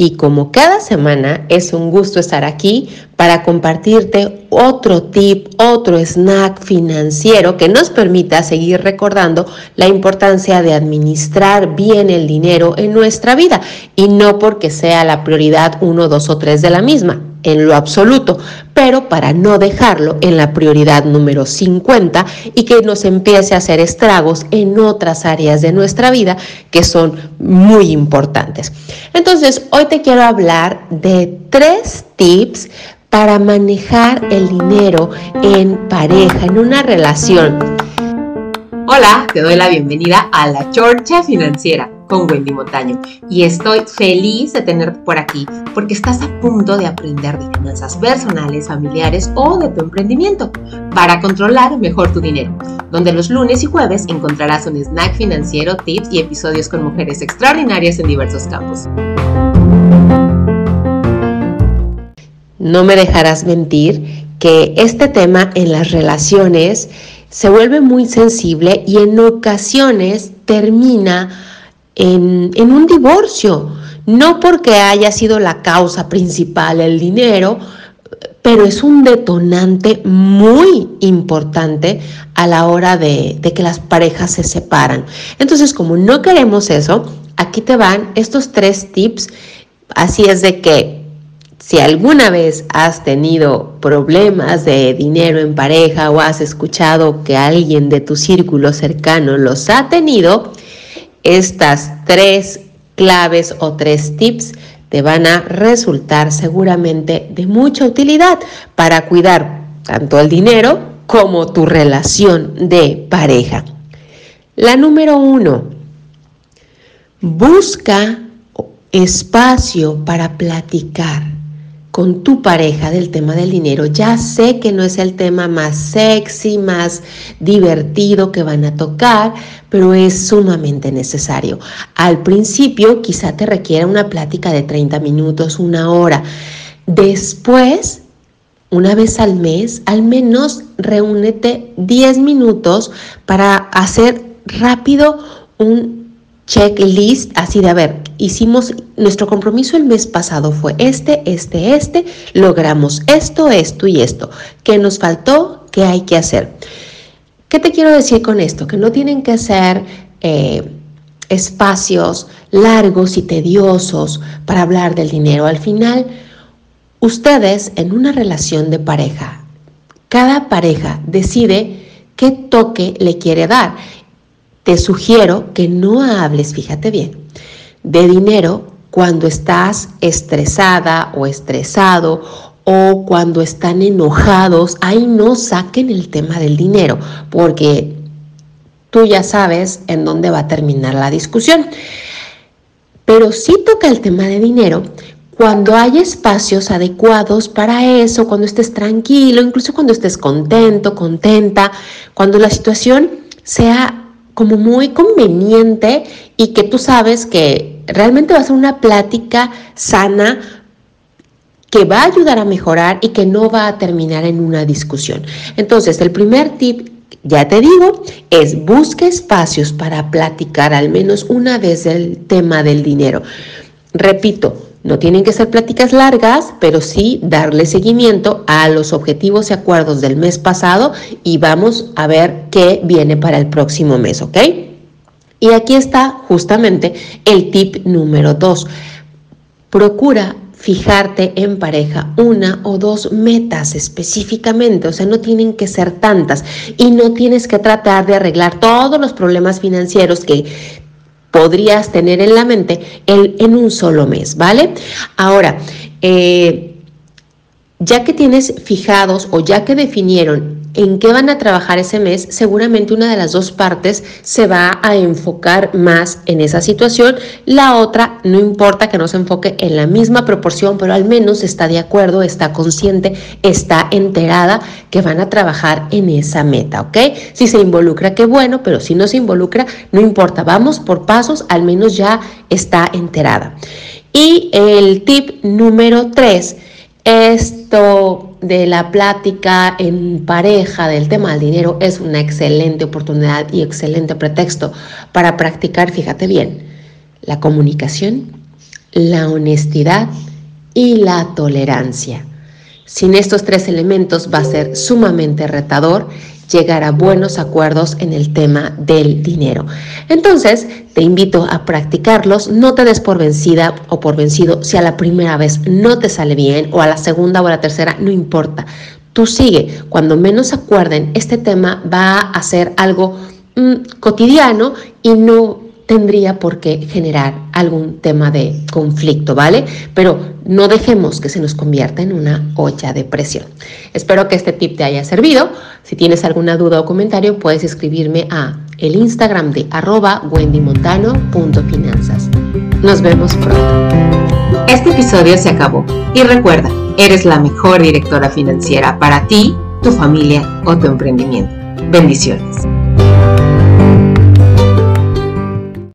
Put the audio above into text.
y como cada semana es un gusto estar aquí para compartirte otro tip, otro snack financiero que nos permita seguir recordando la importancia de administrar bien el dinero en nuestra vida y no porque sea la prioridad uno, dos o tres de la misma en lo absoluto, pero para no dejarlo en la prioridad número 50 y que nos empiece a hacer estragos en otras áreas de nuestra vida que son muy importantes. Entonces, hoy te quiero hablar de tres tips para manejar el dinero en pareja, en una relación. Hola, te doy la bienvenida a la Chorcha Financiera con Wendy Montaño y estoy feliz de tenerte por aquí porque estás a punto de aprender de finanzas personales, familiares o de tu emprendimiento para controlar mejor tu dinero, donde los lunes y jueves encontrarás un snack financiero, tips y episodios con mujeres extraordinarias en diversos campos. No me dejarás mentir que este tema en las relaciones se vuelve muy sensible y en ocasiones termina en, un divorcio, no porque haya sido la causa principal el dinero, pero es un detonante muy importante a la hora de, de, que las parejas se separan. Entonces, como no queremos eso, aquí te van estos tres tips. Así es de que si alguna vez has tenido problemas de dinero en pareja o has escuchado que alguien de tu círculo cercano los ha tenido, estas tres claves o tres tips te van a resultar seguramente de mucha utilidad para cuidar tanto el dinero como tu relación de pareja. La número uno, busca espacio para platicar con tu pareja del tema del dinero. Ya sé que no es el tema más sexy, más divertido que van a tocar, pero es sumamente necesario. Al principio quizá te requiera una plática de 30 minutos, una hora. Después, una vez al mes, al menos reúnete 10 minutos para hacer rápido un checklist así de, a ver, hicimos, nuestro compromiso el mes pasado fue este, este, este, logramos esto, esto y esto. ¿Qué nos faltó? ¿Qué hay que hacer? ¿Qué te quiero decir con esto? Que no tienen que ser eh, espacios largos y tediosos para hablar del dinero. Al final, ustedes en una relación de pareja, cada pareja decide qué toque le quiere dar te sugiero que no hables, fíjate bien, de dinero cuando estás estresada o estresado o cuando están enojados. Ahí no saquen el tema del dinero porque tú ya sabes en dónde va a terminar la discusión. Pero sí toca el tema de dinero cuando hay espacios adecuados para eso, cuando estés tranquilo, incluso cuando estés contento, contenta, cuando la situación sea como muy conveniente y que tú sabes que realmente va a ser una plática sana que va a ayudar a mejorar y que no va a terminar en una discusión. Entonces, el primer tip, ya te digo, es busca espacios para platicar al menos una vez el tema del dinero. Repito, no tienen que ser pláticas largas, pero sí darle seguimiento a los objetivos y acuerdos del mes pasado y vamos a ver qué viene para el próximo mes, ¿ok? Y aquí está justamente el tip número dos. Procura fijarte en pareja una o dos metas específicamente, o sea, no tienen que ser tantas y no tienes que tratar de arreglar todos los problemas financieros que podrías tener en la mente en un solo mes, ¿vale? Ahora, eh, ya que tienes fijados o ya que definieron en qué van a trabajar ese mes, seguramente una de las dos partes se va a enfocar más en esa situación. La otra, no importa que no se enfoque en la misma proporción, pero al menos está de acuerdo, está consciente, está enterada que van a trabajar en esa meta, ¿ok? Si se involucra, qué bueno, pero si no se involucra, no importa, vamos por pasos, al menos ya está enterada. Y el tip número tres, esto de la plática en pareja del tema del dinero es una excelente oportunidad y excelente pretexto para practicar, fíjate bien, la comunicación, la honestidad y la tolerancia. Sin estos tres elementos va a ser sumamente retador llegar a buenos acuerdos en el tema del dinero. Entonces, te invito a practicarlos, no te des por vencida o por vencido si a la primera vez no te sale bien o a la segunda o a la tercera, no importa. Tú sigue, cuando menos acuerden, este tema va a ser algo mm, cotidiano y no tendría por qué generar algún tema de conflicto, ¿vale? Pero no dejemos que se nos convierta en una olla de presión. Espero que este tip te haya servido. Si tienes alguna duda o comentario, puedes escribirme a el Instagram de arroba wendymontano.finanzas. Nos vemos pronto. Este episodio se acabó y recuerda, eres la mejor directora financiera para ti, tu familia o tu emprendimiento. Bendiciones.